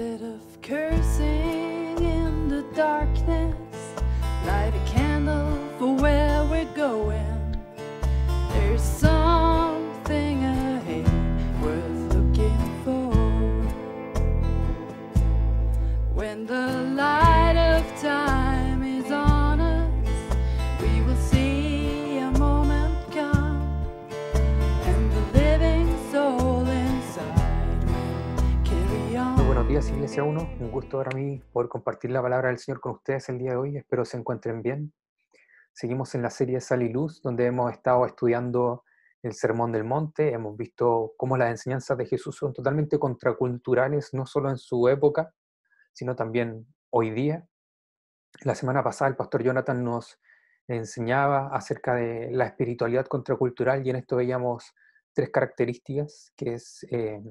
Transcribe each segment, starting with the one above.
Instead of cursing in the darkness, light a candle for where we're going. There's something ahead worth looking for. When the light días, Iglesia 1. Un gusto para mí poder compartir la palabra del Señor con ustedes el día de hoy. Espero se encuentren bien. Seguimos en la serie Sal y Luz, donde hemos estado estudiando el Sermón del Monte. Hemos visto cómo las enseñanzas de Jesús son totalmente contraculturales, no solo en su época, sino también hoy día. La semana pasada el pastor Jonathan nos enseñaba acerca de la espiritualidad contracultural y en esto veíamos tres características, que es eh,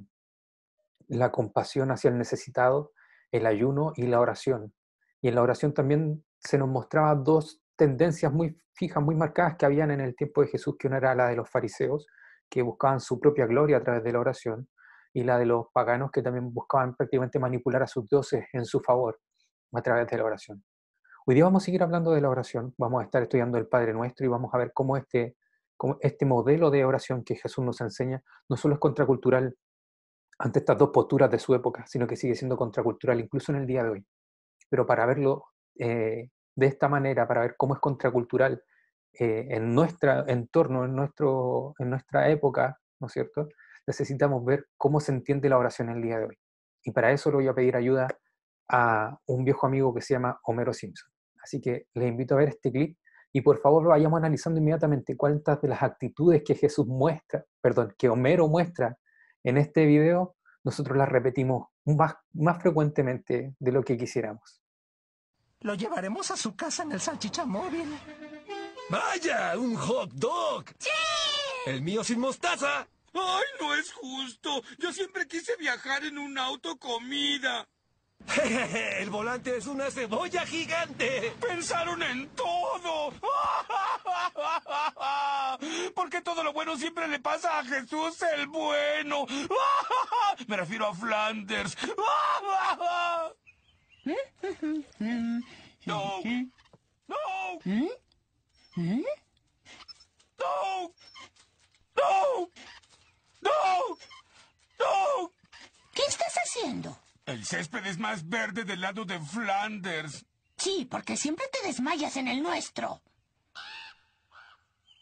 la compasión hacia el necesitado, el ayuno y la oración. Y en la oración también se nos mostraba dos tendencias muy fijas, muy marcadas que habían en el tiempo de Jesús, que una era la de los fariseos, que buscaban su propia gloria a través de la oración, y la de los paganos, que también buscaban prácticamente manipular a sus dioses en su favor a través de la oración. Hoy día vamos a seguir hablando de la oración, vamos a estar estudiando el Padre Nuestro y vamos a ver cómo este, cómo este modelo de oración que Jesús nos enseña no solo es contracultural ante estas dos posturas de su época, sino que sigue siendo contracultural incluso en el día de hoy. Pero para verlo eh, de esta manera, para ver cómo es contracultural eh, en nuestro entorno, en, nuestro, en nuestra época, ¿no es cierto? Necesitamos ver cómo se entiende la oración el día de hoy. Y para eso le voy a pedir ayuda a un viejo amigo que se llama Homero Simpson. Así que les invito a ver este clip y por favor vayamos analizando inmediatamente cuántas de las actitudes que Jesús muestra, perdón, que Homero muestra en este video, nosotros las repetimos más, más frecuentemente de lo que quisiéramos. Lo llevaremos a su casa en el salchicha móvil. ¡Vaya! ¡Un hot dog! ¡Sí! ¡El mío sin mostaza! ¡Ay, no es justo! Yo siempre quise viajar en un auto comida. ¡El volante es una cebolla gigante! ¡Pensaron en todo! Porque todo lo bueno siempre le pasa a Jesús el bueno. Me refiero a Flanders. No. No. No. No. No. No. ¿Qué estás haciendo? El césped es más verde del lado de Flanders. Sí, porque siempre te desmayas en el nuestro.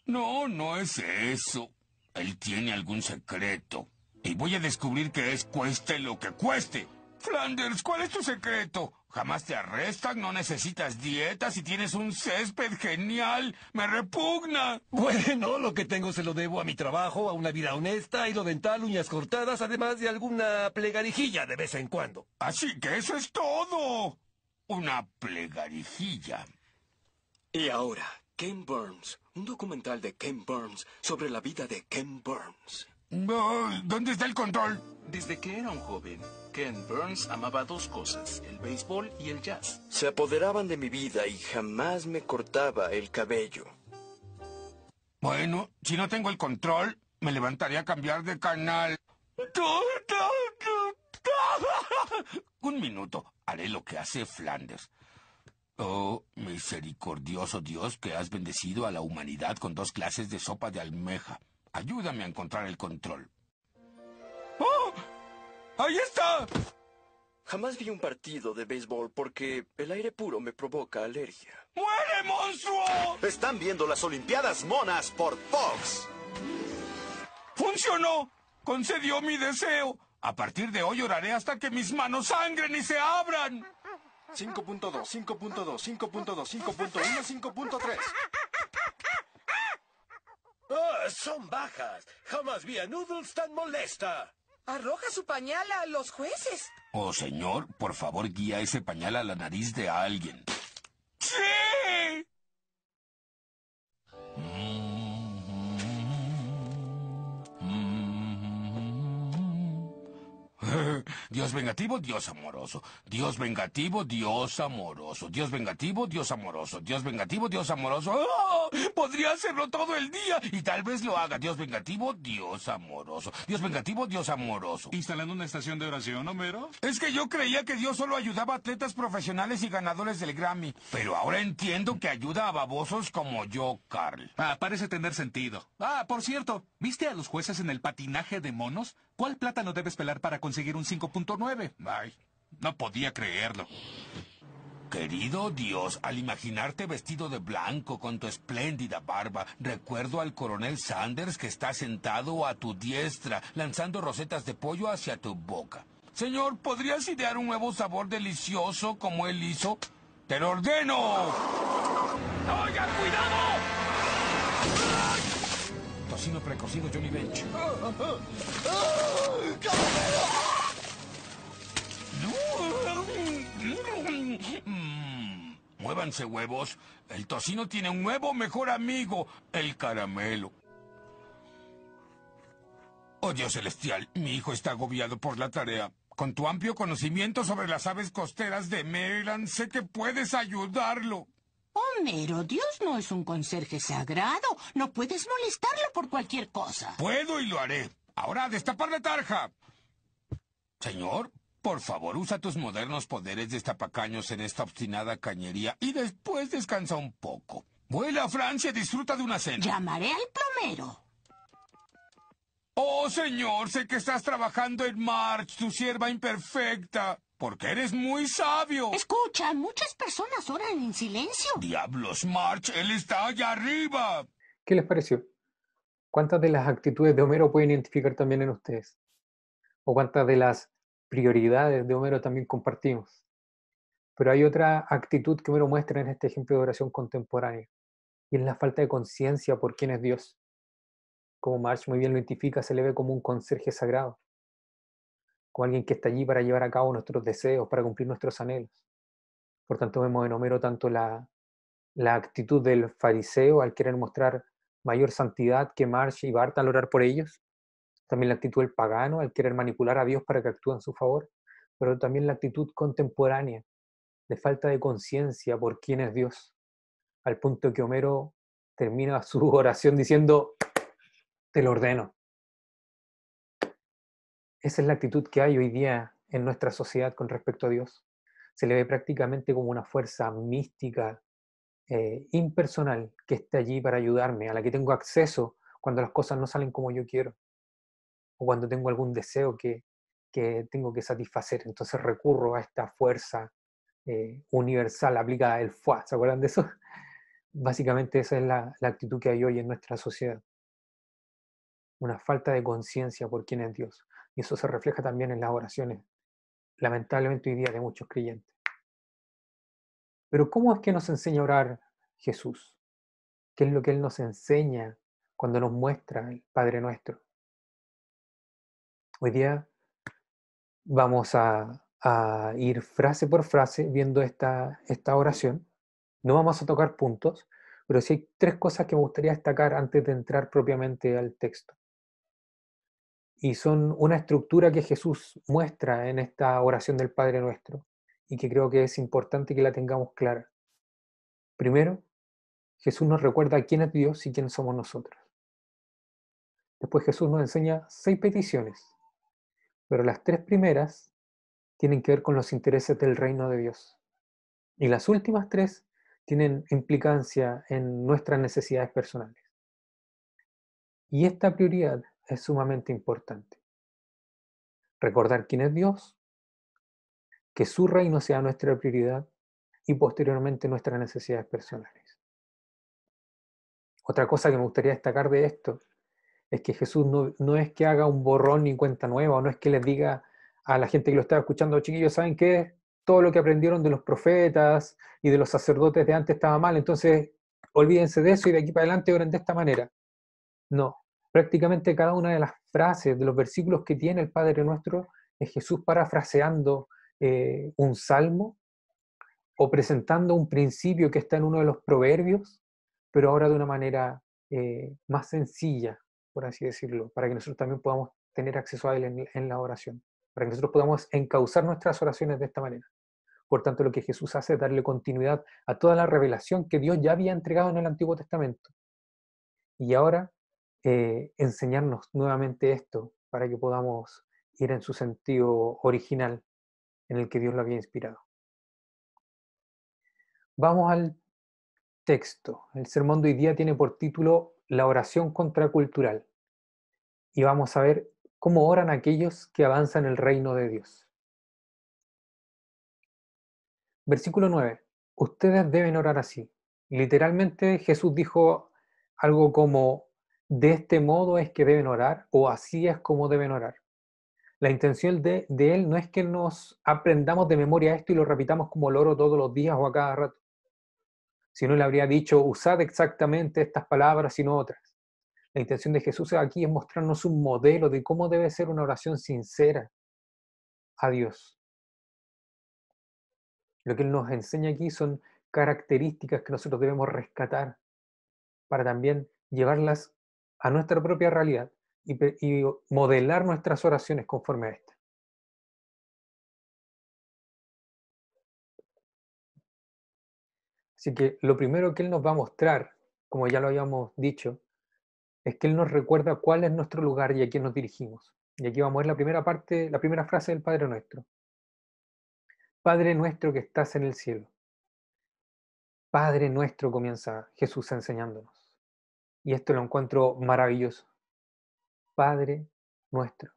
No, no es eso. Él tiene algún secreto. Y voy a descubrir que es cueste lo que cueste. Flanders, ¿cuál es tu secreto? Jamás te arrestan, no necesitas dietas y tienes un césped genial. Me repugna. Bueno, lo que tengo se lo debo a mi trabajo, a una vida honesta, hilo dental, uñas cortadas, además de alguna plegarijilla de vez en cuando. Así que eso es todo. Una plegarijilla. Y ahora, Ken Burns, un documental de Ken Burns sobre la vida de Ken Burns. No, ¿Dónde está el control? Desde que era un joven, Ken Burns amaba dos cosas, el béisbol y el jazz. Se apoderaban de mi vida y jamás me cortaba el cabello. Bueno, si no tengo el control, me levantaré a cambiar de canal. Un minuto, haré lo que hace Flanders. Oh, misericordioso Dios, que has bendecido a la humanidad con dos clases de sopa de almeja. Ayúdame a encontrar el control. ¡Ahí está! Jamás vi un partido de béisbol porque el aire puro me provoca alergia. ¡Muere, monstruo! Están viendo las Olimpiadas Monas por Fox. ¡Funcionó! Concedió mi deseo. A partir de hoy oraré hasta que mis manos sangren y se abran. 5.2, 5.2, 5.2, 5.1, 5.3. ¡Oh, son bajas! Jamás vi a Noodles tan molesta. Arroja su pañal a los jueces. Oh, señor, por favor guía ese pañal a la nariz de alguien. ¡Sí! Dios vengativo, Dios amoroso. Dios vengativo, Dios amoroso. Dios vengativo, Dios amoroso. Dios vengativo, Dios amoroso. ¡Ah! Podría hacerlo todo el día y tal vez lo haga. Dios vengativo, Dios amoroso. Dios vengativo, Dios amoroso. ¿Instalando una estación de oración, Homero? Es que yo creía que Dios solo ayudaba a atletas profesionales y ganadores del Grammy. Pero ahora entiendo que ayuda a babosos como yo, Carl. Ah, parece tener sentido. Ah, por cierto, ¿viste a los jueces en el patinaje de monos? ¿Cuál plátano debes pelar para conseguir un 5.9? Ay, no podía creerlo. Querido Dios, al imaginarte vestido de blanco con tu espléndida barba, recuerdo al coronel Sanders que está sentado a tu diestra, lanzando rosetas de pollo hacia tu boca. Señor, ¿podrías idear un nuevo sabor delicioso como él hizo? ¡Te lo ordeno! ¡Oiga, cuidado! Tocino precocido Johnny Bench. Mm, Muévanse huevos. El tocino tiene un nuevo mejor amigo, el caramelo. Oh Dios celestial, mi hijo está agobiado por la tarea. Con tu amplio conocimiento sobre las aves costeras de Maryland, sé que puedes ayudarlo. Homero, Dios no es un conserje sagrado. No puedes molestarlo por cualquier cosa. Puedo y lo haré. Ahora a destapar la tarja. Señor, por favor, usa tus modernos poderes destapacaños en esta obstinada cañería y después descansa un poco. Vuela a Francia y disfruta de una cena. Llamaré al plomero. Oh, señor, sé que estás trabajando en March, tu sierva imperfecta. Porque eres muy sabio. Escucha, muchas personas oran en silencio. Diablos, March, él está allá arriba. ¿Qué les pareció? ¿Cuántas de las actitudes de Homero pueden identificar también en ustedes? ¿O cuántas de las prioridades de Homero también compartimos? Pero hay otra actitud que Homero muestra en este ejemplo de oración contemporánea, y es la falta de conciencia por quién es Dios. Como March muy bien lo identifica, se le ve como un conserje sagrado, como alguien que está allí para llevar a cabo nuestros deseos, para cumplir nuestros anhelos. Por tanto, vemos en Homero tanto la, la actitud del fariseo al querer mostrar mayor santidad que March y Bart al orar por ellos, también la actitud del pagano al querer manipular a Dios para que actúe en su favor, pero también la actitud contemporánea de falta de conciencia por quién es Dios, al punto que Homero termina su oración diciendo, te lo ordeno. Esa es la actitud que hay hoy día en nuestra sociedad con respecto a Dios. Se le ve prácticamente como una fuerza mística, eh, impersonal, que está allí para ayudarme, a la que tengo acceso cuando las cosas no salen como yo quiero, o cuando tengo algún deseo que, que tengo que satisfacer. Entonces recurro a esta fuerza eh, universal aplicada el FUA. ¿Se acuerdan de eso? Básicamente esa es la, la actitud que hay hoy en nuestra sociedad. Una falta de conciencia por quién es Dios. Y eso se refleja también en las oraciones, lamentablemente hoy día de muchos creyentes. Pero ¿cómo es que nos enseña a orar Jesús? ¿Qué es lo que Él nos enseña cuando nos muestra el Padre Nuestro? Hoy día vamos a, a ir frase por frase viendo esta, esta oración. No vamos a tocar puntos, pero sí hay tres cosas que me gustaría destacar antes de entrar propiamente al texto. Y son una estructura que Jesús muestra en esta oración del Padre Nuestro y que creo que es importante que la tengamos clara. Primero, Jesús nos recuerda quién es Dios y quién somos nosotros. Después Jesús nos enseña seis peticiones, pero las tres primeras tienen que ver con los intereses del reino de Dios. Y las últimas tres tienen implicancia en nuestras necesidades personales. Y esta prioridad es sumamente importante. Recordar quién es Dios, que su reino sea nuestra prioridad y posteriormente nuestras necesidades personales. Otra cosa que me gustaría destacar de esto es que Jesús no, no es que haga un borrón ni cuenta nueva, o no es que les diga a la gente que lo estaba escuchando, chiquillos, ¿saben qué? Todo lo que aprendieron de los profetas y de los sacerdotes de antes estaba mal, entonces olvídense de eso y de aquí para adelante oren de esta manera. No, prácticamente cada una de las frases, de los versículos que tiene el Padre Nuestro, es Jesús parafraseando eh, un salmo o presentando un principio que está en uno de los proverbios, pero ahora de una manera eh, más sencilla, por así decirlo, para que nosotros también podamos tener acceso a él en, en la oración. para que nosotros podamos encauzar nuestras oraciones de esta manera. Por tanto, lo que Jesús hace es darle continuidad a toda la revelación que Dios ya había entregado en el Antiguo Testamento. Y ahora eh, enseñarnos nuevamente esto para que podamos ir en su sentido original en el que Dios lo había inspirado. Vamos al texto. El sermón de hoy día tiene por título La oración contracultural. Y vamos a ver cómo oran aquellos que avanzan el reino de Dios. Versículo 9. Ustedes deben orar así. Literalmente Jesús dijo algo como, de este modo es que deben orar o así es como deben orar. La intención de, de, Él no es que nos aprendamos de memoria esto y lo repitamos como loro todos los días o a cada rato. Si no le habría dicho, usad exactamente estas palabras y no otras. La intención de Jesús aquí es mostrarnos un modelo de cómo debe ser una oración sincera a Dios. Lo que Él nos enseña aquí son características que nosotros debemos rescatar para también llevarlas a nuestra propia realidad y, modelar nuestras oraciones conforme a esta. Así que lo primero que Él nos va a mostrar, como ya lo habíamos dicho, es que Él nos recuerda cuál es nuestro lugar y a quién nos dirigimos. Y aquí vamos a ver la primera parte, la primera frase del Padre Nuestro. Padre nuestro que estás en el cielo. Padre nuestro comienza Jesús enseñándonos. Y esto lo encuentro maravilloso. Padre nuestro.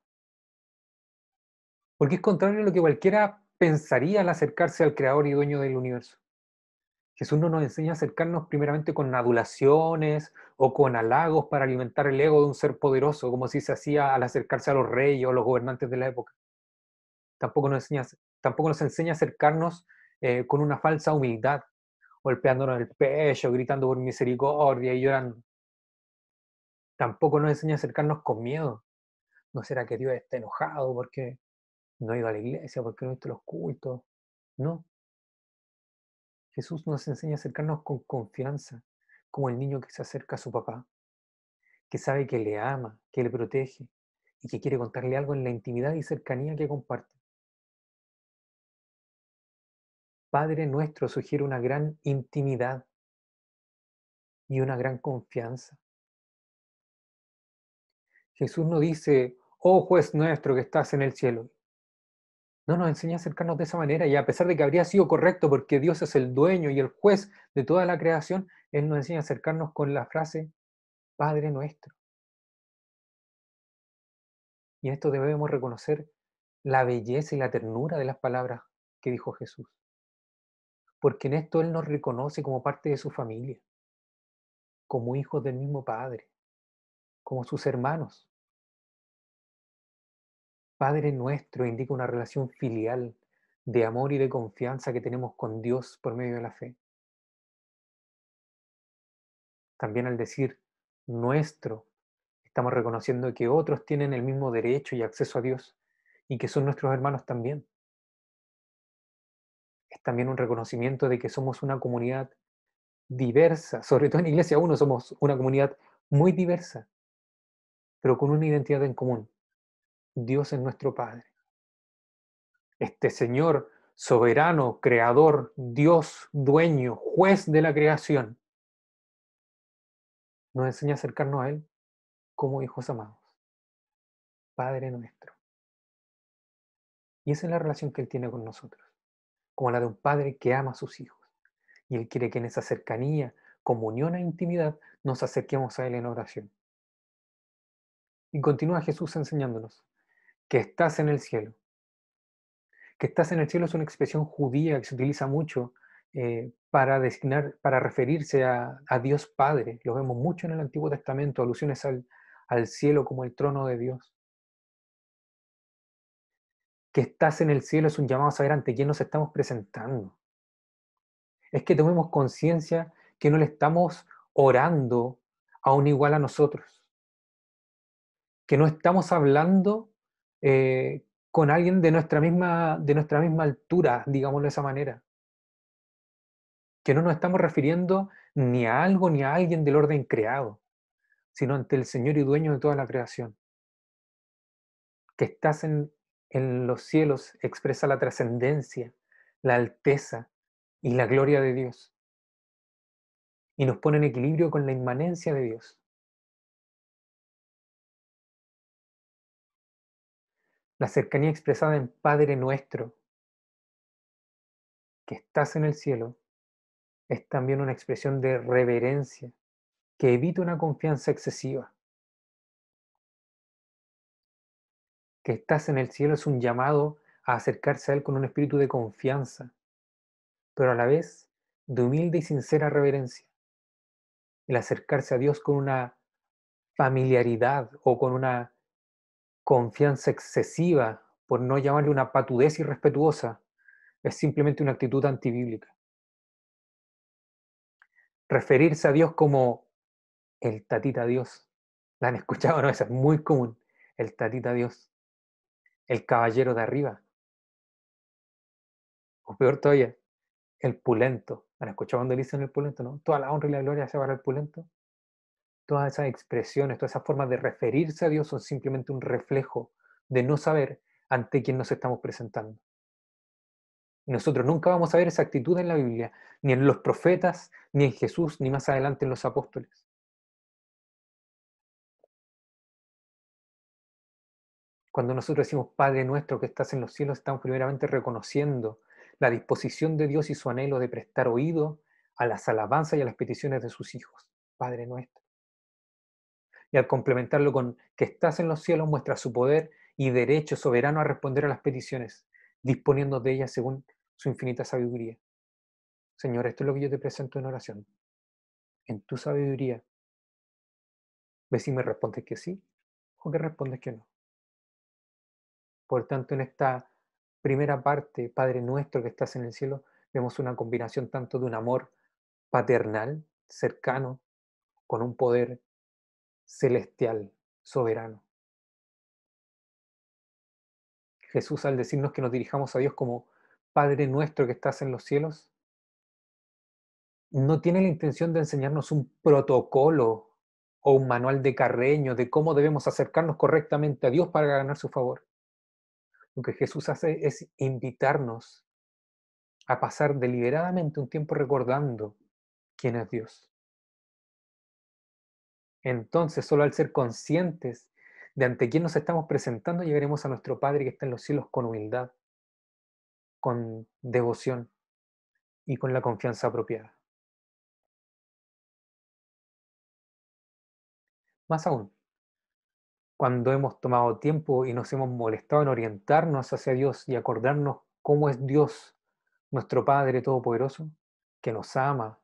Porque es contrario a lo que cualquiera pensaría al acercarse al Creador y Dueño del universo. Jesús no nos enseña a acercarnos primeramente con adulaciones o con halagos para alimentar el ego de un ser poderoso, como si se hacía al acercarse a los reyes o los gobernantes de la época. Tampoco nos enseña, tampoco nos enseña a acercarnos eh, con una falsa humildad, golpeándonos el pecho, gritando por misericordia y llorando. Tampoco nos enseña a acercarnos con miedo. ¿No será que Dios está enojado porque no ha ido a la iglesia, porque no ha visto los cultos? No, Jesús nos enseña a acercarnos con confianza, como el niño que se acerca a su papá, que sabe que le ama, que le protege y que quiere contarle algo en la intimidad y cercanía que comparte. Padre nuestro sugiere una gran intimidad y una gran confianza. Jesús no dice, oh juez nuestro que estás en el cielo, no nos enseña a acercarnos de esa manera y a pesar de que habría sido correcto porque Dios es el dueño y el juez de toda la creación, Él nos enseña a acercarnos con la frase Padre nuestro. Y en esto debemos reconocer la belleza y la ternura de las palabras que dijo Jesús. Porque en esto Él nos reconoce como parte de su familia, como hijos del mismo Padre, como sus hermanos. Padre nuestro indica una relación filial de amor y de confianza que tenemos con Dios por medio de la fe. También al decir nuestro, estamos reconociendo que otros tienen el mismo derecho y acceso a Dios y que son nuestros hermanos también. Es también un reconocimiento de que somos una comunidad diversa, sobre todo en Iglesia 1 somos una comunidad muy diversa, pero con una identidad en común, Dios es nuestro Padre. Este Señor soberano, creador, Dios, dueño, juez de la creación, nos enseña a acercarnos a Él como hijos amados. Padre nuestro. Y esa es la relación que Él tiene con nosotros, como la de un padre que ama a sus hijos. Y Él quiere que en esa cercanía, comunión e intimidad nos acerquemos a Él en oración. Y continúa Jesús enseñándonos que estás en el cielo. Que estás en el cielo es una expresión judía que se utiliza mucho eh, para designar, para referirse a, Dios Padre. Lo vemos mucho en el Antiguo Testamento, alusiones al, al cielo como el trono de Dios. Que estás en el cielo es un llamado a saber ante quién nos estamos presentando. Es que tomemos conciencia que no le estamos orando a un igual a nosotros. Que no estamos hablando eh, con alguien de nuestra, misma, de nuestra misma altura, digámoslo de esa manera. Que no nos estamos refiriendo ni a algo ni a alguien del orden creado, sino ante el Señor y dueño de toda la creación. Que estás en, en los cielos expresa la trascendencia, la alteza y la gloria de Dios. Y nos pone en equilibrio con la inmanencia de Dios. La cercanía expresada en Padre nuestro, que estás en el cielo, es también una expresión de reverencia que evita una confianza excesiva. Que estás en el cielo es un llamado a acercarse a Él con un espíritu de confianza, pero a la vez de humilde y sincera reverencia. El acercarse a Dios con una familiaridad o con una confianza excesiva, por no llamarle una patudez irrespetuosa, es simplemente una actitud antibíblica. Referirse a Dios como el tatita Dios. ¿La han escuchado? No, es muy común. El tatita Dios. El caballero de arriba. O peor todavía, el pulento. ¿Han escuchado cuando dicen el pulento? No? Toda la honra y la gloria se para el pulento. Todas esas expresiones, todas esas formas de referirse a Dios son simplemente un reflejo de no saber ante quién nos estamos presentando. Nosotros nunca vamos a ver esa actitud en la Biblia, ni en los profetas, ni en Jesús, ni más adelante en los apóstoles. Cuando nosotros decimos Padre nuestro que estás en los cielos, estamos primeramente reconociendo la disposición de Dios y su anhelo de prestar oído a las alabanzas y a las peticiones de sus hijos. Padre nuestro. Y al complementarlo con que estás en los cielos, muestra su poder y derecho soberano a responder a las peticiones, disponiendo de ellas según su infinita sabiduría. Señor, esto es lo que yo te presento en oración. En tu sabiduría, ve si me respondes que sí o que respondes que no. Por tanto, en esta primera parte, Padre nuestro que estás en el cielo, vemos una combinación tanto de un amor paternal, cercano, con un poder celestial, soberano. Jesús al decirnos que nos dirijamos a Dios como Padre nuestro que estás en los cielos, no tiene la intención de enseñarnos un protocolo o un manual de carreño de cómo debemos acercarnos correctamente a Dios para ganar su favor. Lo que Jesús hace es invitarnos a pasar deliberadamente un tiempo recordando quién es Dios. Entonces, solo al ser conscientes de ante quién nos estamos presentando, llegaremos a nuestro Padre que está en los cielos con humildad, con devoción y con la confianza apropiada. Más aún, cuando hemos tomado tiempo y nos hemos molestado en orientarnos hacia Dios y acordarnos cómo es Dios, nuestro Padre Todopoderoso, que nos ama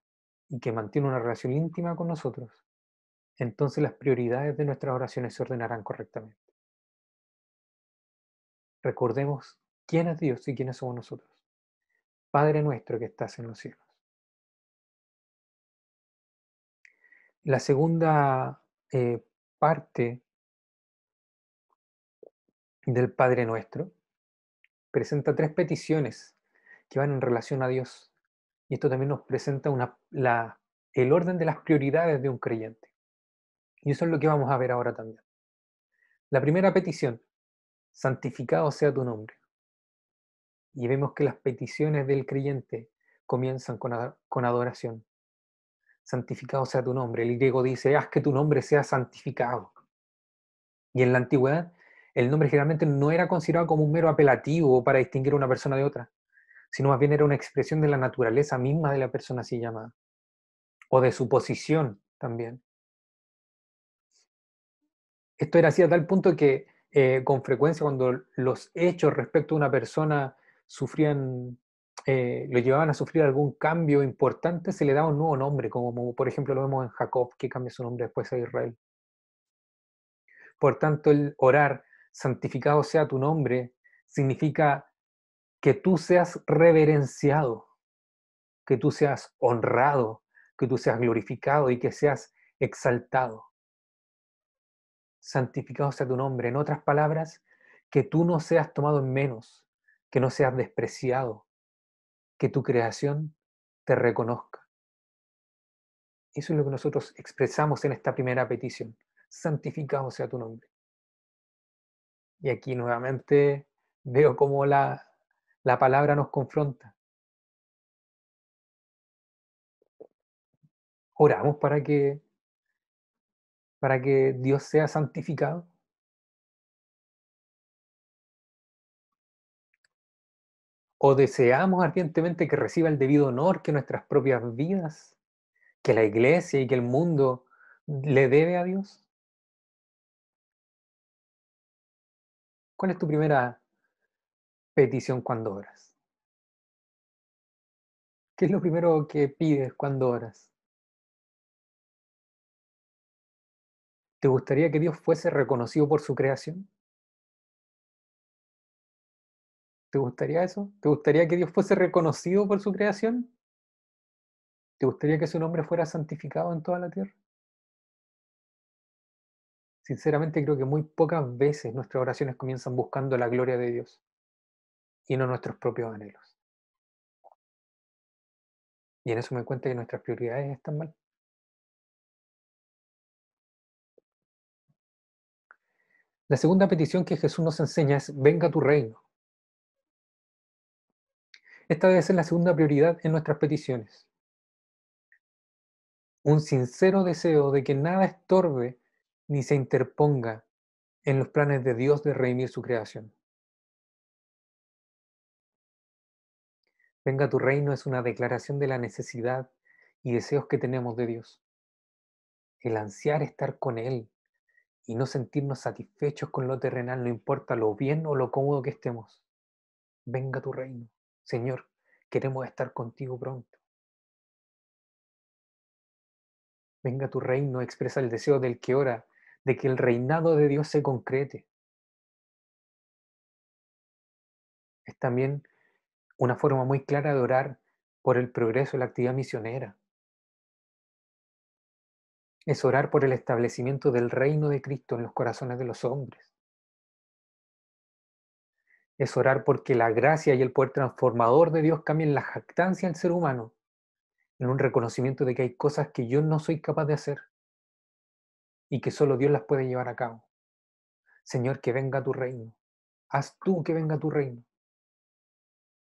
y que mantiene una relación íntima con nosotros, entonces las prioridades de nuestras oraciones se ordenarán correctamente. Recordemos quién es Dios y quiénes somos nosotros. Padre nuestro que estás en los cielos. La segunda eh, parte del Padre Nuestro presenta tres peticiones que van en relación a Dios. Y esto también nos presenta el orden de las prioridades de un creyente. Y eso es lo que vamos a ver ahora también. La primera petición, santificado sea tu nombre. Y vemos que las peticiones del creyente comienzan con, adoración. Santificado sea tu nombre. El griego dice, haz que tu nombre sea santificado. Y en la antigüedad el nombre generalmente no era considerado como un mero apelativo para distinguir a una persona de otra, sino más bien era una expresión de la naturaleza misma de la persona así llamada, o de su posición también. Esto era así a tal punto que eh, con frecuencia cuando los hechos respecto a una persona sufrían, eh, lo llevaban a sufrir algún cambio importante, se le daba un nuevo nombre, como por ejemplo lo vemos en Jacob, que cambia su nombre después a Israel. Por tanto, el orar santificado sea tu nombre, significa que tú seas reverenciado, que tú seas honrado, que tú seas glorificado y que seas exaltado. Santificado sea tu nombre. En otras palabras, que tú no seas tomado en menos, que no seas despreciado, que tu creación te reconozca. Eso es lo que nosotros expresamos en esta primera petición. Santificado sea tu nombre. Y aquí nuevamente Veo cómo la, la palabra nos confronta. Oramos para que para que Dios sea santificado. ¿O deseamos ardientemente que reciba el debido honor que nuestras propias vidas, que la iglesia y que el mundo le debe a Dios? ¿Cuál es tu primera petición cuando oras? ¿Qué es lo primero que pides cuando oras? ¿Te gustaría que Dios fuese reconocido por su creación? ¿Te gustaría eso? ¿Te gustaría que Dios fuese reconocido por su creación? ¿Te gustaría que su nombre fuera santificado en toda la tierra? Sinceramente creo que muy pocas veces nuestras oraciones comienzan buscando la gloria de Dios y no nuestros propios anhelos. Y en eso me cuenta que nuestras prioridades están mal. La segunda petición que Jesús nos enseña es, venga tu reino. Esta debe ser la segunda prioridad en nuestras peticiones. Un sincero deseo de que nada estorbe ni se interponga en los planes de Dios de redimir su creación. Venga tu reino es una declaración de la necesidad y deseos que tenemos de Dios. El ansiar estar con Él y no sentirnos satisfechos con lo terrenal, no importa lo bien o lo cómodo que estemos. Venga tu reino. Señor, queremos estar contigo pronto. Venga tu reino, expresa el deseo del que ora, de que el reinado de Dios se concrete. Es también una forma muy clara de orar por el progreso de la actividad misionera es orar por el establecimiento del reino de Cristo en los corazones de los hombres. Es orar porque la gracia y el poder transformador de Dios cambien la jactancia del ser humano en un reconocimiento de que hay cosas que yo no soy capaz de hacer y que solo Dios las puede llevar a cabo. Señor, que venga tu reino. Haz tú que venga tu reino.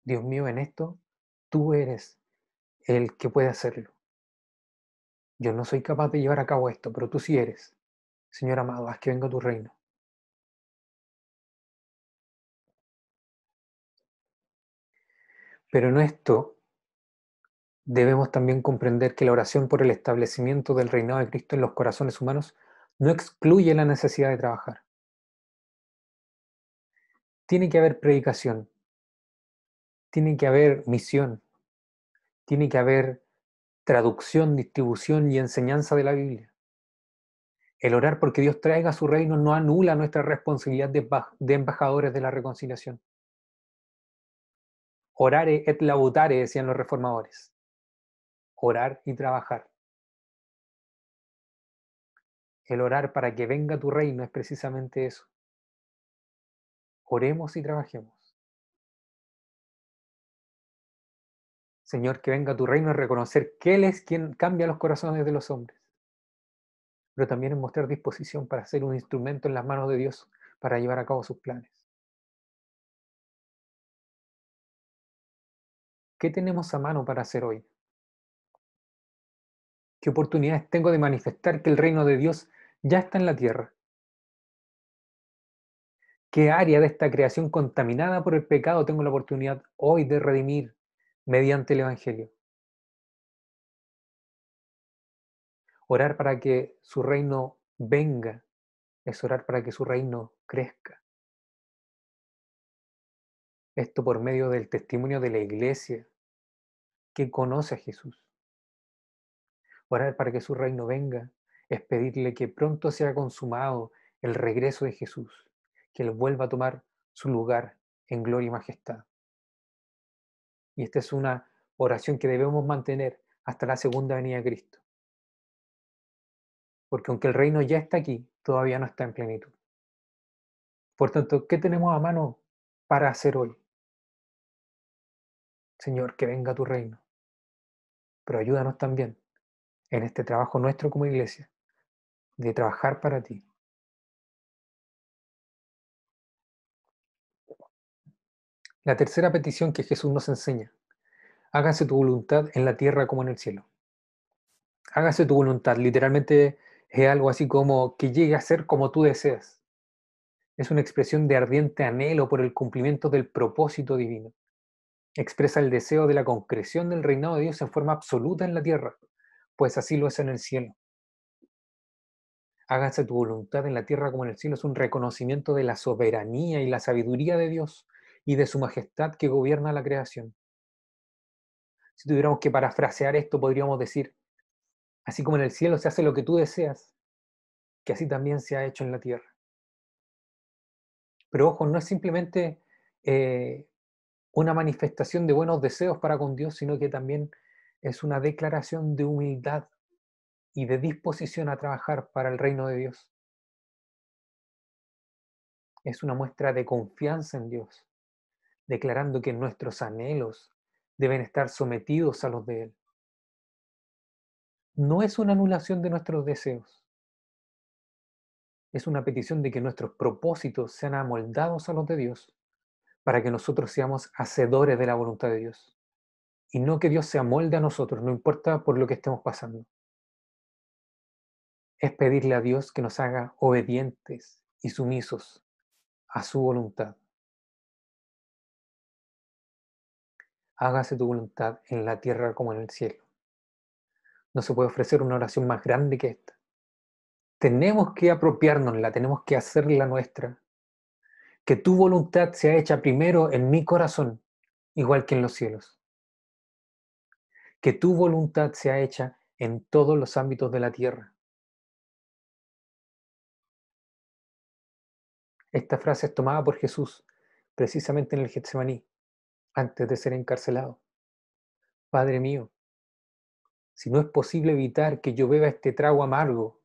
Dios mío, en esto tú eres el que puede hacerlo. Yo no soy capaz de llevar a cabo esto, pero tú sí eres. Señor amado, haz que venga tu reino. Pero en esto debemos también comprender que la oración por el establecimiento del reinado de Cristo en los corazones humanos no excluye la necesidad de trabajar. Tiene que haber predicación, tiene que haber misión, tiene que haber traducción, distribución y enseñanza de la Biblia. El orar porque Dios traiga su reino no anula nuestra responsabilidad de, embajadores de la reconciliación. Orare et lautare, decían los reformadores. Orar y trabajar. El orar para que venga tu reino es precisamente eso. Oremos y trabajemos. Señor, que venga tu reino, a reconocer que Él es quien cambia los corazones de los hombres, pero también en mostrar disposición para ser un instrumento en las manos de Dios para llevar a cabo sus planes. ¿Qué tenemos a mano para hacer hoy? ¿Qué oportunidades tengo de manifestar que el reino de Dios ya está en la tierra? ¿Qué área de esta creación contaminada por el pecado tengo la oportunidad hoy de redimir mediante el Evangelio. Orar para que su reino venga es orar para que su reino crezca. Esto por medio del testimonio de la iglesia que conoce a Jesús. Orar para que su reino venga es pedirle que pronto sea consumado el regreso de Jesús, que Él vuelva a tomar su lugar en gloria y majestad. Y esta es una oración que debemos mantener hasta la segunda venida de Cristo. Porque aunque el reino ya está aquí, todavía no está en plenitud. Por tanto, ¿qué tenemos a mano para hacer hoy? Señor, que venga tu reino. Pero ayúdanos también en este trabajo nuestro como iglesia, de trabajar para ti. La tercera petición que Jesús nos enseña. Hágase tu voluntad en la tierra como en el cielo. Hágase tu voluntad. Literalmente es algo así como que llegue a ser como tú deseas. Es una expresión de ardiente anhelo por el cumplimiento del propósito divino. Expresa el deseo de la concreción del reinado de Dios en forma absoluta en la tierra, pues así lo es en el cielo. Hágase tu voluntad en la tierra como en el cielo es un reconocimiento de la soberanía y la sabiduría de Dios y de su majestad que gobierna la creación. Si tuviéramos que parafrasear esto, podríamos decir, así como en el cielo se hace lo que tú deseas, que así también se ha hecho en la tierra. Pero ojo, no es simplemente eh, una manifestación de buenos deseos para con Dios, sino que también es una declaración de humildad y de disposición a trabajar para el reino de Dios. Es una muestra de confianza en Dios, declarando que nuestros anhelos deben estar sometidos a los de Él. No es una anulación de nuestros deseos, es una petición de que nuestros propósitos sean amoldados a los de Dios, para que nosotros seamos hacedores de la voluntad de Dios. Y no que Dios se amolde a nosotros, no importa por lo que estemos pasando. Es pedirle a Dios que nos haga obedientes y sumisos a su voluntad. Hágase tu voluntad en la tierra como en el cielo. No se puede ofrecer una oración más grande que esta tenemos que apropiárnosla, tenemos que hacerla nuestra. Que tu voluntad sea hecha primero en mi corazón, igual que en los cielos. Que tu voluntad sea hecha en todos los ámbitos de la tierra. Esta frase es tomada por Jesús precisamente en el Getsemaní, antes de ser encarcelado. Padre mío, si no es posible evitar que yo beba este trago amargo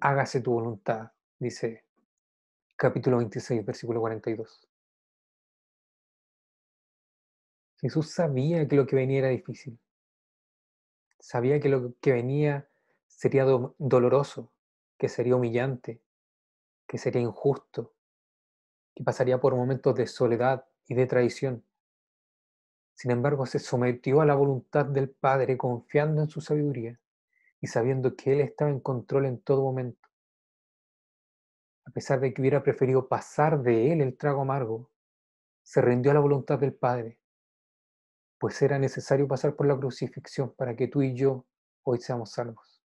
hágase tu voluntad, dice capítulo 26, versículo 42. Jesús sabía que lo que venía era difícil. Sabía que lo que venía sería doloroso, que sería humillante, que sería injusto, que pasaría por momentos de soledad y de traición. Sin embargo, se sometió a la voluntad del Padre confiando en su sabiduría y sabiendo que Él estaba en control en todo momento. A pesar de que hubiera preferido pasar de Él el trago amargo, se rindió a la voluntad del Padre, pues era necesario pasar por la crucifixión para que tú y yo hoy seamos salvos.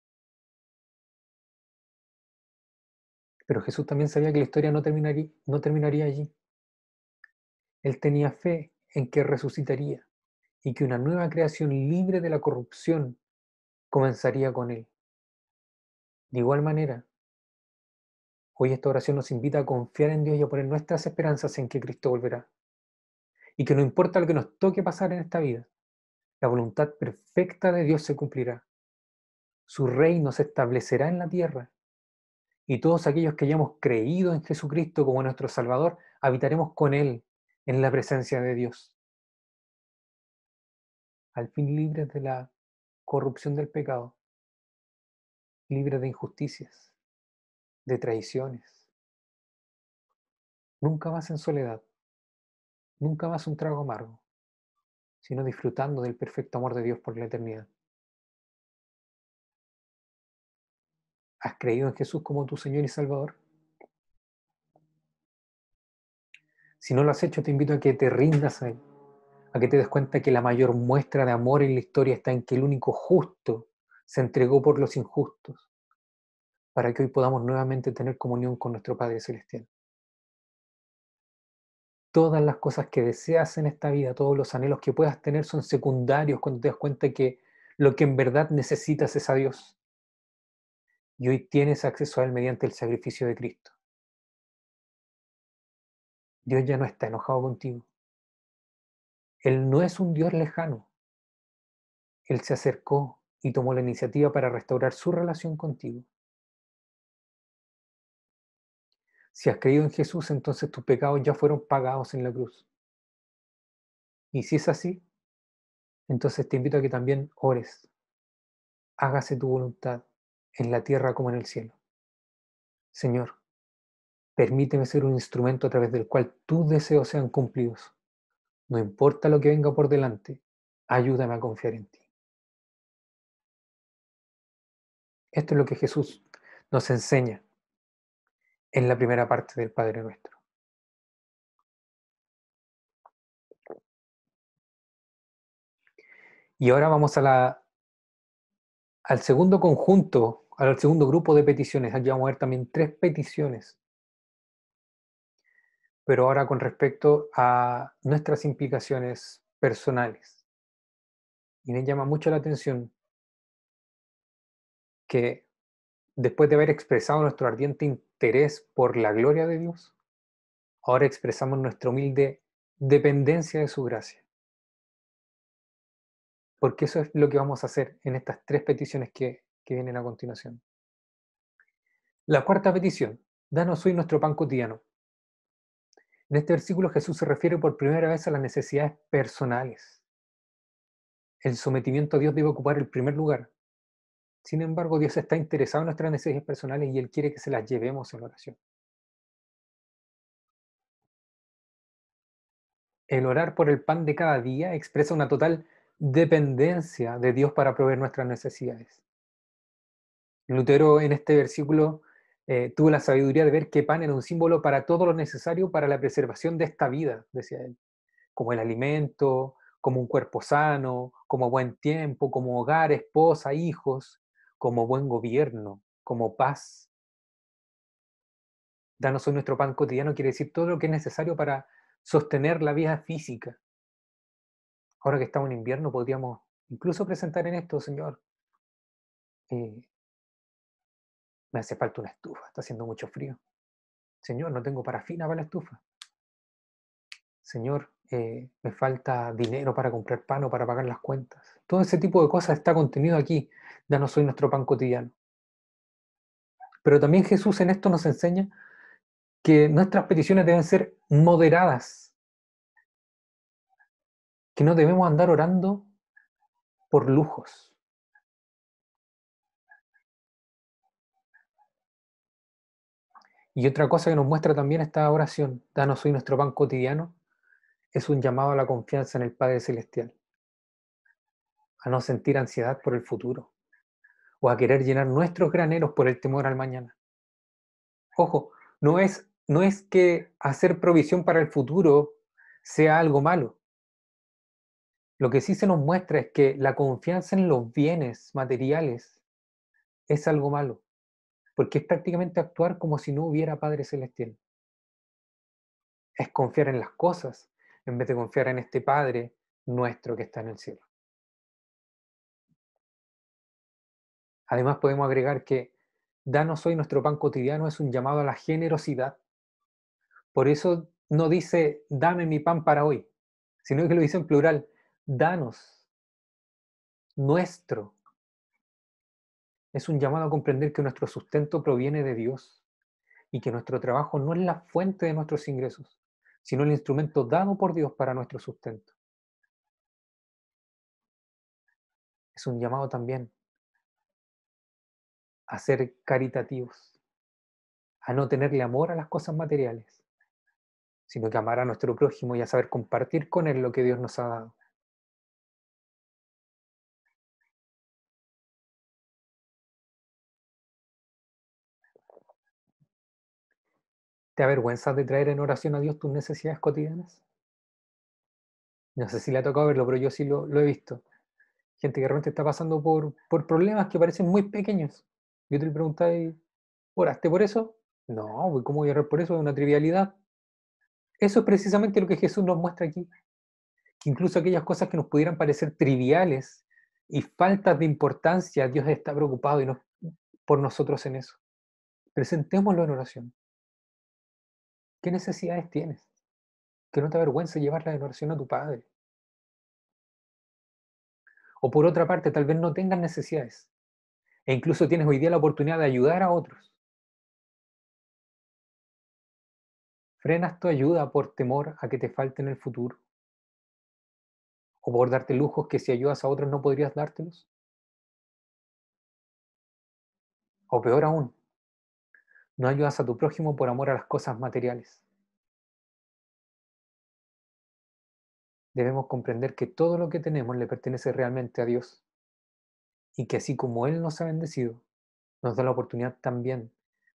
Pero Jesús también sabía que la historia no terminaría, no terminaría allí. Él tenía fe en que resucitaría y que una nueva creación libre de la corrupción comenzaría con Él. De igual manera, hoy esta oración nos invita a confiar en Dios y a poner nuestras esperanzas en que Cristo volverá. Y que no importa lo que nos toque pasar en esta vida, la voluntad perfecta de Dios se cumplirá. Su reino se establecerá en la tierra. Y todos aquellos que hayamos creído en Jesucristo como nuestro Salvador, habitaremos con Él en la presencia de Dios. Al fin libres de la corrupción del pecado, libre de injusticias, de traiciones. Nunca más en soledad, nunca más un trago amargo, sino disfrutando del perfecto amor de Dios por la eternidad. ¿Has creído en Jesús como tu Señor y Salvador? Si no lo has hecho, te invito a que te rindas a Él a que te des cuenta que la mayor muestra de amor en la historia está en que el único justo se entregó por los injustos, para que hoy podamos nuevamente tener comunión con nuestro Padre Celestial. Todas las cosas que deseas en esta vida, todos los anhelos que puedas tener son secundarios cuando te das cuenta que lo que en verdad necesitas es a Dios. Y hoy tienes acceso a Él mediante el sacrificio de Cristo. Dios ya no está enojado contigo. Él no es un Dios lejano. Él se acercó y tomó la iniciativa para restaurar su relación contigo. Si has creído en Jesús, entonces tus pecados ya fueron pagados en la cruz. Y si es así, entonces te invito a que también ores. Hágase tu voluntad en la tierra como en el cielo. Señor, permíteme ser un instrumento a través del cual tus deseos sean cumplidos No importa lo que venga por delante, ayúdame a confiar en ti. Esto es lo que Jesús nos enseña en la primera parte del Padre Nuestro. Y ahora vamos a la, al segundo conjunto, al segundo grupo de peticiones. Aquí vamos a ver también tres peticiones. Pero ahora con respecto a nuestras implicaciones personales. Y me llama mucho la atención que después de haber expresado nuestro ardiente interés por la gloria de Dios, ahora expresamos nuestra humilde dependencia de su gracia. Porque eso es lo que vamos a hacer en estas tres peticiones que, que vienen a continuación. La cuarta petición, danos hoy nuestro pan cotidiano. En este versículo Jesús se refiere por primera vez a las necesidades personales. El sometimiento a Dios debe ocupar el primer lugar. Sin embargo, Dios está interesado en nuestras necesidades personales y Él quiere que se las llevemos en oración. El orar por el pan de cada día expresa una total dependencia de Dios para proveer nuestras necesidades. Lutero en este versículo eh, tuvo la sabiduría de ver que pan era un símbolo para todo lo necesario para la preservación de esta vida, decía él, como el alimento, como un cuerpo sano, como buen tiempo, como hogar, esposa, hijos, como buen gobierno, como paz. Danos hoy nuestro pan cotidiano quiere decir todo lo que es necesario para sostener la vida física, Ahora que estamos en invierno, podríamos incluso presentar en esto, Señor, eh, me hace falta una estufa, está haciendo mucho frío. Señor, no tengo parafina para la estufa. Señor, eh, me falta dinero para comprar pan o para pagar las cuentas. Todo ese tipo de cosas está contenido aquí. Danos hoy nuestro pan cotidiano. Pero también Jesús en esto nos enseña que nuestras peticiones deben ser moderadas que no debemos andar orando por lujos. Y otra cosa que nos muestra también esta oración, danos hoy nuestro pan cotidiano, es un llamado a la confianza en el Padre Celestial, a no sentir ansiedad por el futuro, o a querer llenar nuestros graneros por el temor al mañana. Ojo, no es, no es que hacer provisión para el futuro sea algo malo, lo que sí se nos muestra es que la confianza en los bienes materiales es algo malo, porque es prácticamente actuar como si no hubiera Padre Celestial. Es confiar en las cosas en vez de confiar en este Padre nuestro que está en el cielo. Además podemos agregar que danos hoy nuestro pan cotidiano es un llamado a la generosidad. Por eso no dice dame mi pan para hoy, sino que lo dice en plural, danos nuestro. Es un llamado a comprender que nuestro sustento proviene de Dios y que nuestro trabajo no es la fuente de nuestros ingresos, sino el instrumento dado por Dios para nuestro sustento. Es un llamado también a ser caritativos, a no tenerle amor a las cosas materiales, sino que amar a nuestro prójimo y a saber compartir con él lo que Dios nos ha dado. ¿Te avergüenzas de traer en oración a Dios tus necesidades cotidianas? No sé si le ha tocado verlo, pero yo sí lo, he visto. Gente que realmente está pasando por, por problemas que parecen muy pequeños. Yo te le preguntáis, ¿oraste por eso? No, pues, ¿cómo voy a orar por eso? Es una trivialidad. Eso es precisamente lo que Jesús nos muestra aquí. Que incluso aquellas cosas que nos pudieran parecer triviales y faltas de importancia, Dios está preocupado y por nosotros en eso. Presentémoslo en oración. ¿Qué necesidades tienes? Que no te avergüence llevarla en oración a tu padre. O por otra parte, tal vez no tengas necesidades. E incluso tienes hoy día la oportunidad de ayudar a otros. ¿Frenas tu ayuda por temor a que te falte en el futuro? ¿O por darte lujos que si ayudas a otros no podrías dártelos? O peor aún, no ayudas a tu prójimo por amor a las cosas materiales. debemos comprender que todo lo que tenemos le pertenece realmente a Dios y que así como Él nos ha bendecido, nos da la oportunidad también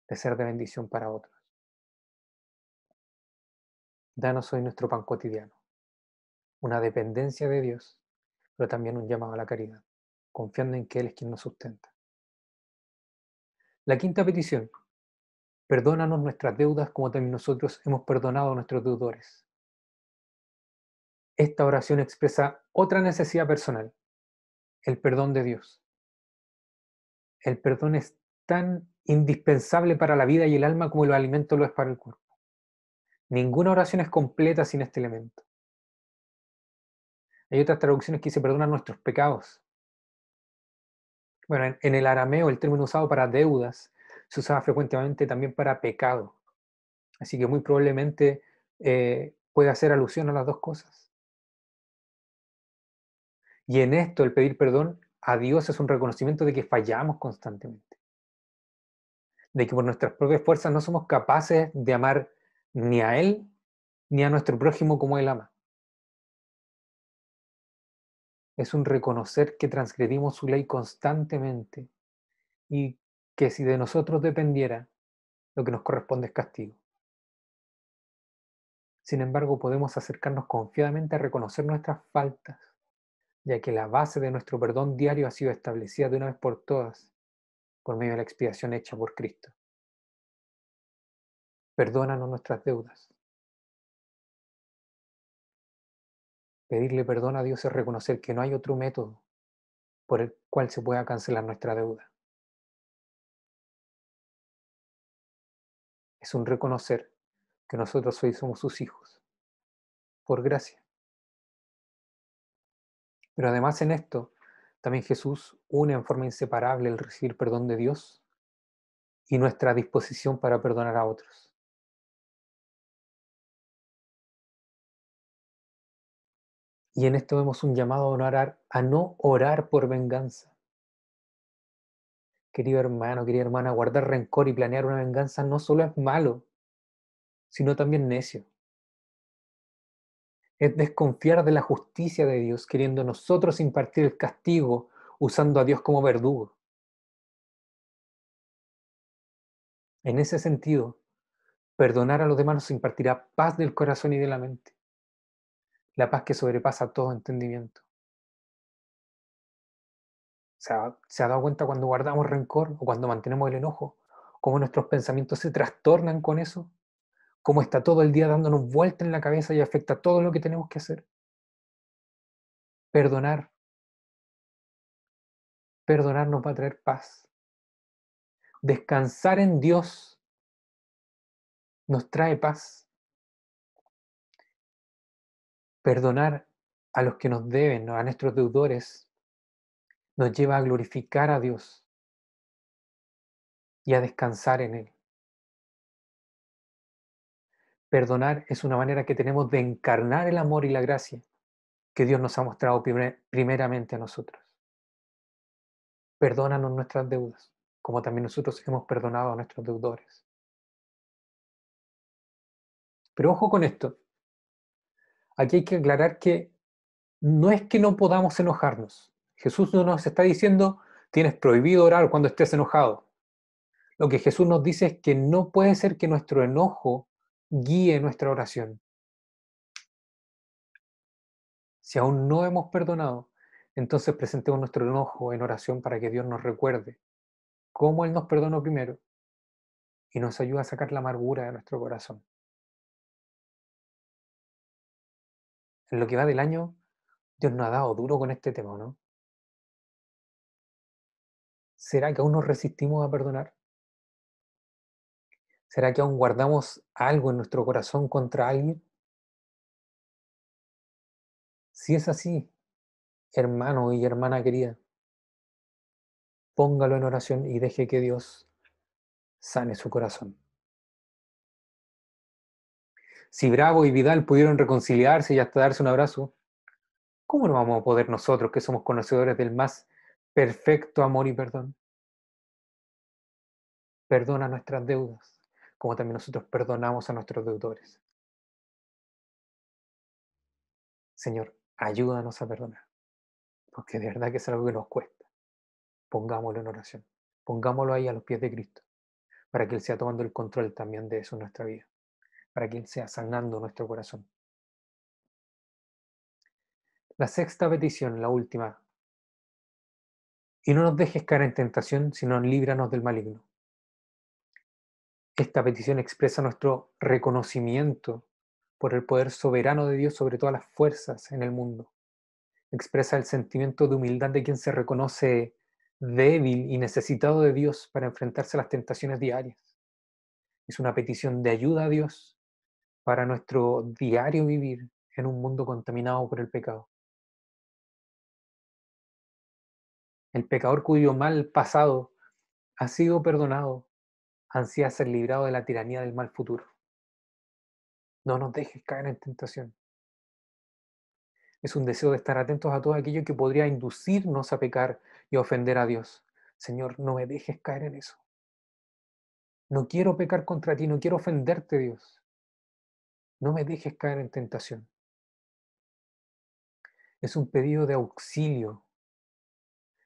de ser de bendición para otros. Danos hoy nuestro pan cotidiano, una dependencia de Dios, pero también un llamado a la caridad, confiando en que Él es quien nos sustenta. La quinta petición, perdónanos nuestras deudas como también nosotros hemos perdonado a nuestros deudores. Esta oración expresa otra necesidad personal, el perdón de Dios. El perdón es tan indispensable para la vida y el alma como el alimento lo es para el cuerpo. Ninguna oración es completa sin este elemento. Hay otras traducciones que dice perdonan nuestros pecados. Bueno, en, el arameo el término usado para deudas se usaba frecuentemente también para pecado. Así que muy probablemente eh, puede hacer alusión a las dos cosas. Y en esto el pedir perdón a Dios es un reconocimiento de que fallamos constantemente. De que por nuestras propias fuerzas no somos capaces de amar ni a Él ni a nuestro prójimo como Él ama. Es un reconocer que transgredimos su ley constantemente y que si de nosotros dependiera, lo que nos corresponde es castigo. Sin embargo, podemos acercarnos confiadamente a reconocer nuestras faltas ya que la base de nuestro perdón diario ha sido establecida de una vez por todas por medio de la expiación hecha por Cristo. Perdónanos nuestras deudas. Pedirle perdón a Dios es reconocer que no hay otro método por el cual se pueda cancelar nuestra deuda. Es un reconocer que nosotros hoy somos sus hijos, por gracia. Pero además en esto, también Jesús une en forma inseparable el recibir perdón de Dios y nuestra disposición para perdonar a otros. Y en esto vemos un llamado a, orar, a no orar por venganza. Querido hermano, querida hermana, guardar rencor y planear una venganza no solo es malo, sino también necio es desconfiar de la justicia de Dios, queriendo nosotros impartir el castigo usando a Dios como verdugo. En ese sentido, perdonar a los demás nos impartirá paz del corazón y de la mente, la paz que sobrepasa todo entendimiento. ¿Se ha, ¿Se ha, dado cuenta cuando guardamos rencor o cuando mantenemos el enojo? ¿Cómo nuestros pensamientos se trastornan con eso? cómo está todo el día dándonos vuelta en la cabeza y afecta todo lo que tenemos que hacer. Perdonar. Perdonar nos va a traer paz. Descansar en Dios nos trae paz. Perdonar a los que nos deben, a nuestros deudores, nos lleva a glorificar a Dios y a descansar en Él. Perdonar es una manera que tenemos de encarnar el amor y la gracia que Dios nos ha mostrado primeramente a nosotros. Perdónanos nuestras deudas, como también nosotros hemos perdonado a nuestros deudores. Pero ojo con esto. Aquí hay que aclarar que no es que no podamos enojarnos. Jesús no nos está diciendo, tienes prohibido orar cuando estés enojado. Lo que Jesús nos dice es que no puede ser que nuestro enojo guíe nuestra oración. Si aún no hemos perdonado, entonces presentemos nuestro enojo en oración para que Dios nos recuerde cómo Él nos perdonó primero y nos ayuda a sacar la amargura de nuestro corazón. En lo que va del año, Dios nos ha dado duro con este tema, ¿no? ¿Será que aún nos resistimos a perdonar? ¿Será que aún guardamos algo en nuestro corazón contra alguien? Si es así, hermano y hermana querida, póngalo en oración y deje que Dios sane su corazón. Si Bravo y Vidal pudieron reconciliarse y hasta darse un abrazo, ¿cómo no vamos a poder nosotros, que somos conocedores del más perfecto amor y perdón? Perdona nuestras deudas como también nosotros perdonamos a nuestros deudores. Señor, ayúdanos a perdonar, porque de verdad que es algo que nos cuesta. Pongámoslo en oración, pongámoslo ahí a los pies de Cristo, para que Él sea tomando el control también de eso en nuestra vida, para que Él sea sanando nuestro corazón. La sexta petición, la última. Y no nos dejes caer en tentación, sino líbranos del maligno. Esta petición expresa nuestro reconocimiento por el poder soberano de Dios sobre todas las fuerzas en el mundo. Expresa el sentimiento de humildad de quien se reconoce débil y necesitado de Dios para enfrentarse a las tentaciones diarias. Es una petición de ayuda a Dios para nuestro diario vivir en un mundo contaminado por el pecado. El pecador cuyo mal pasado ha sido perdonado ansía ser librado de la tiranía del mal futuro. No nos dejes caer en tentación. Es un deseo de estar atentos a todo aquello que podría inducirnos a pecar y ofender a Dios. Señor, no me dejes caer en eso. No quiero pecar contra ti, no quiero ofenderte, Dios. No me dejes caer en tentación. Es un pedido de auxilio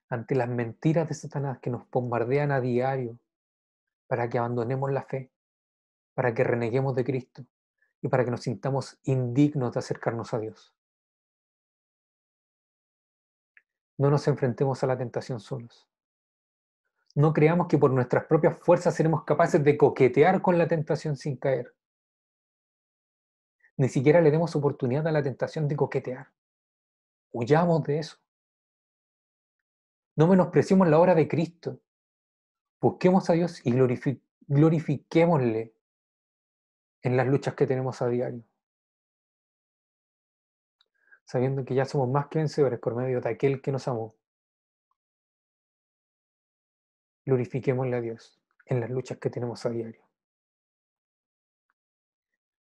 ante las mentiras de Satanás que nos bombardean a diario para que abandonemos la fe, para que reneguemos de Cristo y para que nos sintamos indignos de acercarnos a Dios. No nos enfrentemos a la tentación solos. No creamos que por nuestras propias fuerzas seremos capaces de coquetear con la tentación sin caer. Ni siquiera le demos oportunidad a la tentación de coquetear. Huyamos de eso. No menospreciemos la obra de Cristo. Busquemos a Dios y glorifiquémosle en las luchas que tenemos a diario. Sabiendo que ya somos más que vencedores por medio de aquel que nos amó. Glorifiquémosle a Dios en las luchas que tenemos a diario.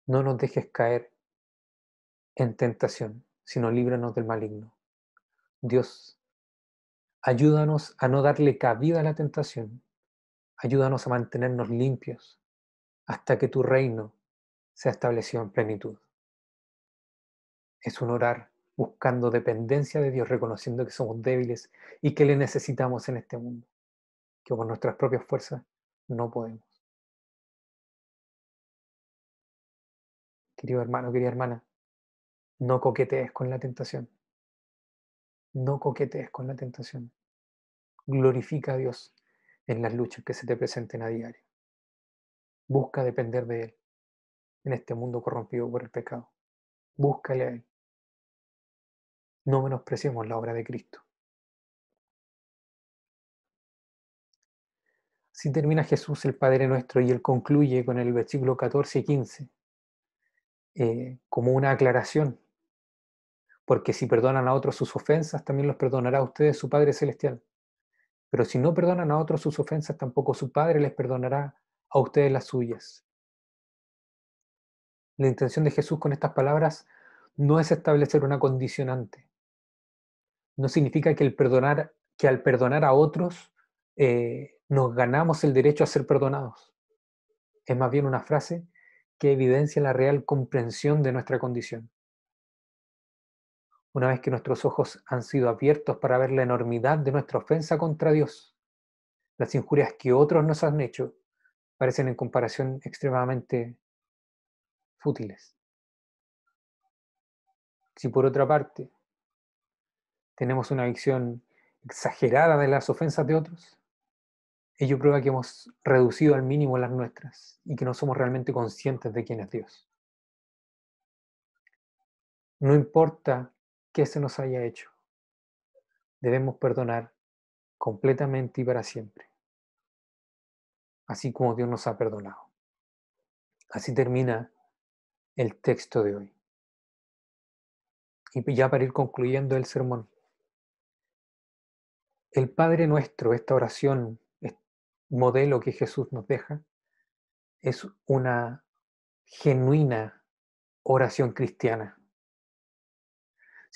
No nos dejes caer en tentación, sino líbranos del maligno. Dios Ayúdanos a no darle cabida a la tentación. Ayúdanos a mantenernos limpios hasta que tu reino sea establecido en plenitud. Es un orar buscando dependencia de Dios, reconociendo que somos débiles y que le necesitamos en este mundo, que por nuestras propias fuerzas no podemos. Querido hermano, querida hermana, no coquetees con la tentación. No coquetees con la tentación. Glorifica a Dios en las luchas que se te presenten a diario. Busca depender de Él en este mundo corrompido por el pecado. Búscale a Él. No menospreciemos la obra de Cristo. Así termina Jesús el Padre nuestro y Él concluye con el versículo 14 y 15 eh, como una aclaración porque si perdonan a otros sus ofensas, también los perdonará a ustedes su Padre Celestial. Pero si no perdonan a otros sus ofensas, tampoco su Padre les perdonará a ustedes las suyas. La intención de Jesús con estas palabras no es establecer una condicionante. No significa que, el perdonar, que al perdonar a otros eh, nos ganamos el derecho a ser perdonados. Es más bien una frase que evidencia la real comprensión de nuestra condición una vez que nuestros ojos han sido abiertos para ver la enormidad de nuestra ofensa contra Dios, las injurias que otros nos han hecho parecen en comparación extremadamente fútiles. Si por otra parte tenemos una visión exagerada de las ofensas de otros, ello prueba que hemos reducido al mínimo las nuestras y que no somos realmente conscientes de quién es Dios. No importa que se nos haya hecho. Debemos perdonar completamente y para siempre, así como Dios nos ha perdonado. Así termina el texto de hoy. Y ya para ir concluyendo el sermón, el Padre nuestro, esta oración, modelo que Jesús nos deja, es una genuina oración cristiana.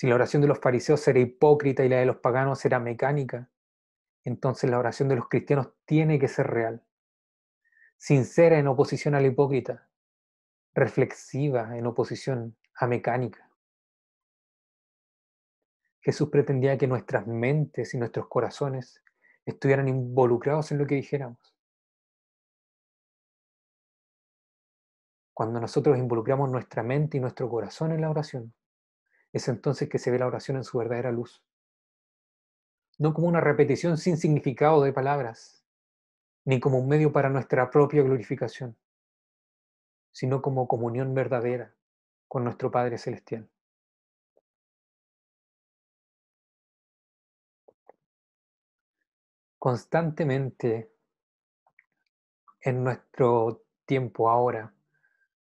Si la oración de los fariseos era hipócrita y la de los paganos era mecánica, entonces la oración de los cristianos tiene que ser real, sincera en oposición a la hipócrita, reflexiva en oposición a mecánica. Jesús pretendía que nuestras mentes y nuestros corazones estuvieran involucrados en lo que dijéramos. Cuando nosotros involucramos nuestra mente y nuestro corazón en la oración, es entonces que se ve la oración en su verdadera luz. No como una repetición sin significado de palabras, ni como un medio para nuestra propia glorificación, sino como comunión verdadera con nuestro Padre Celestial. Constantemente en nuestro tiempo ahora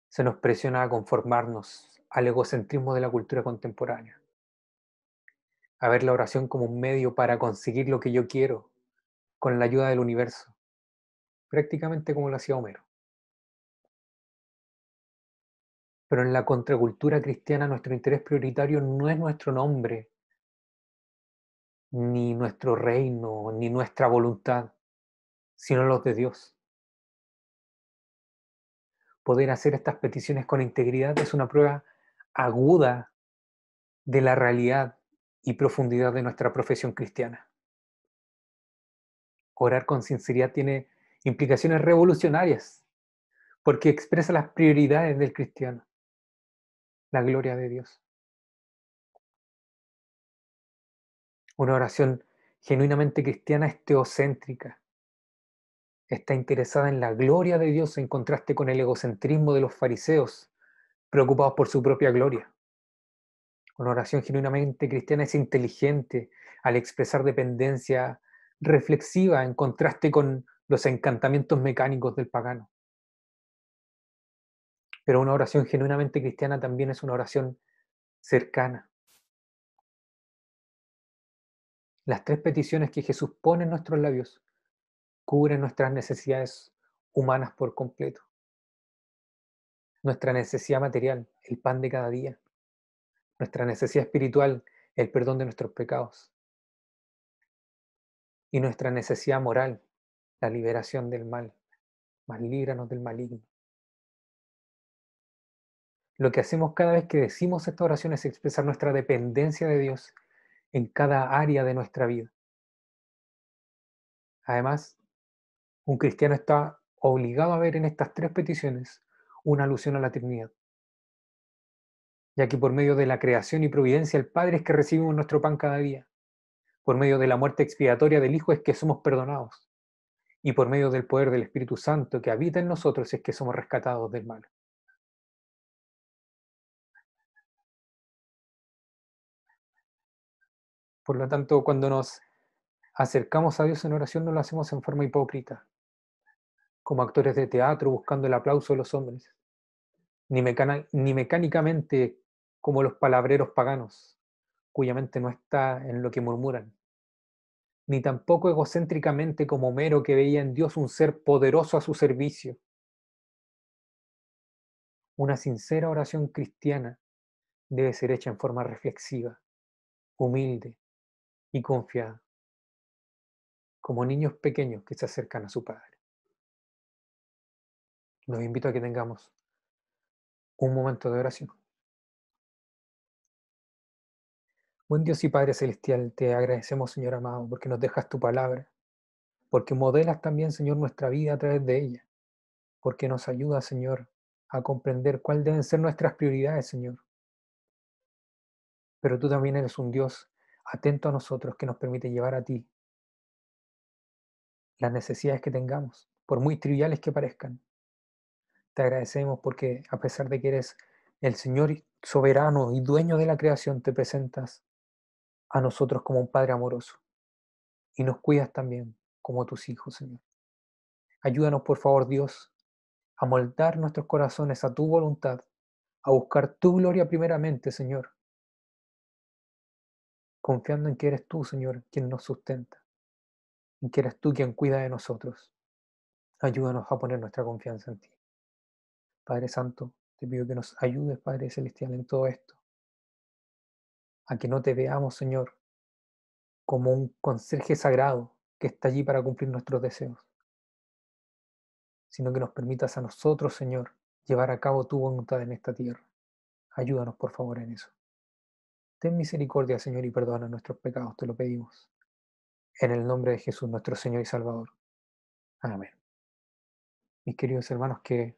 se nos presiona a conformarnos al egocentrismo de la cultura contemporánea, a ver la oración como un medio para conseguir lo que yo quiero con la ayuda del universo, prácticamente como lo hacía Homero. Pero en la contracultura cristiana nuestro interés prioritario no es nuestro nombre, ni nuestro reino, ni nuestra voluntad, sino los de Dios. Poder hacer estas peticiones con integridad es una prueba aguda de la realidad y profundidad de nuestra profesión cristiana. Orar con sinceridad tiene implicaciones revolucionarias porque expresa las prioridades del cristiano, la gloria de Dios. Una oración genuinamente cristiana es teocéntrica. Está interesada en la gloria de Dios en contraste con el egocentrismo de los fariseos, preocupados por su propia gloria. Una oración genuinamente cristiana es inteligente al expresar dependencia reflexiva en contraste con los encantamientos mecánicos del pagano. Pero una oración genuinamente cristiana también es una oración cercana. Las tres peticiones que Jesús pone en nuestros labios cubren nuestras necesidades humanas por completo. Nuestra necesidad material, el pan de cada día. Nuestra necesidad espiritual, el perdón de nuestros pecados. Y nuestra necesidad moral, la liberación del mal. Más líbranos del maligno. Lo que hacemos cada vez que decimos esta oración es expresar nuestra dependencia de Dios en cada área de nuestra vida. Además, un cristiano está obligado a ver en estas tres peticiones una alusión a la Trinidad, ya que por medio de la creación y providencia el Padre es que recibimos nuestro pan cada día, por medio de la muerte expiatoria del Hijo es que somos perdonados, y por medio del poder del Espíritu Santo que habita en nosotros es que somos rescatados del mal. Por lo tanto, cuando nos acercamos a Dios en oración, no lo hacemos en forma hipócrita, como actores de teatro buscando el aplauso de los hombres, ni, ni mecánicamente como los palabreros paganos, cuya mente no está en lo que murmuran, ni tampoco egocéntricamente como Homero que veía en Dios un ser poderoso a su servicio. Una sincera oración cristiana debe ser hecha en forma reflexiva, humilde, y confiada, como niños pequeños que se acercan a su Padre. Los invito a que tengamos un momento de oración. Buen Dios y Padre Celestial, te agradecemos, Señor amado, porque nos dejas tu palabra, porque modelas también, Señor, nuestra vida a través de ella, porque nos ayuda, Señor, a comprender cuáles deben ser nuestras prioridades, Señor. Pero tú también eres un Dios atento a nosotros que nos permite llevar a ti las necesidades que tengamos, por muy triviales que parezcan. Te agradecemos porque a pesar de que eres el Señor soberano y dueño de la creación, te presentas a nosotros como un Padre amoroso y nos cuidas también como tus hijos, Señor. Ayúdanos, por favor, Dios, a moldar nuestros corazones a tu voluntad, a buscar tu gloria primeramente, Señor, confiando en que eres tú, Señor, quien nos sustenta, en que eres tú quien cuida de nosotros. Ayúdanos a poner nuestra confianza en ti. Padre Santo, te pido que nos ayudes, Padre Celestial, en todo esto. A que no te veamos, Señor, como un conserje sagrado que está allí para cumplir nuestros deseos, sino que nos permitas a nosotros, Señor, llevar a cabo tu voluntad en esta tierra. Ayúdanos, por favor, en eso. Ten misericordia, Señor, y perdona nuestros pecados, te lo pedimos. En el nombre de Jesús, nuestro Señor y Salvador. Amén. Mis queridos hermanos, que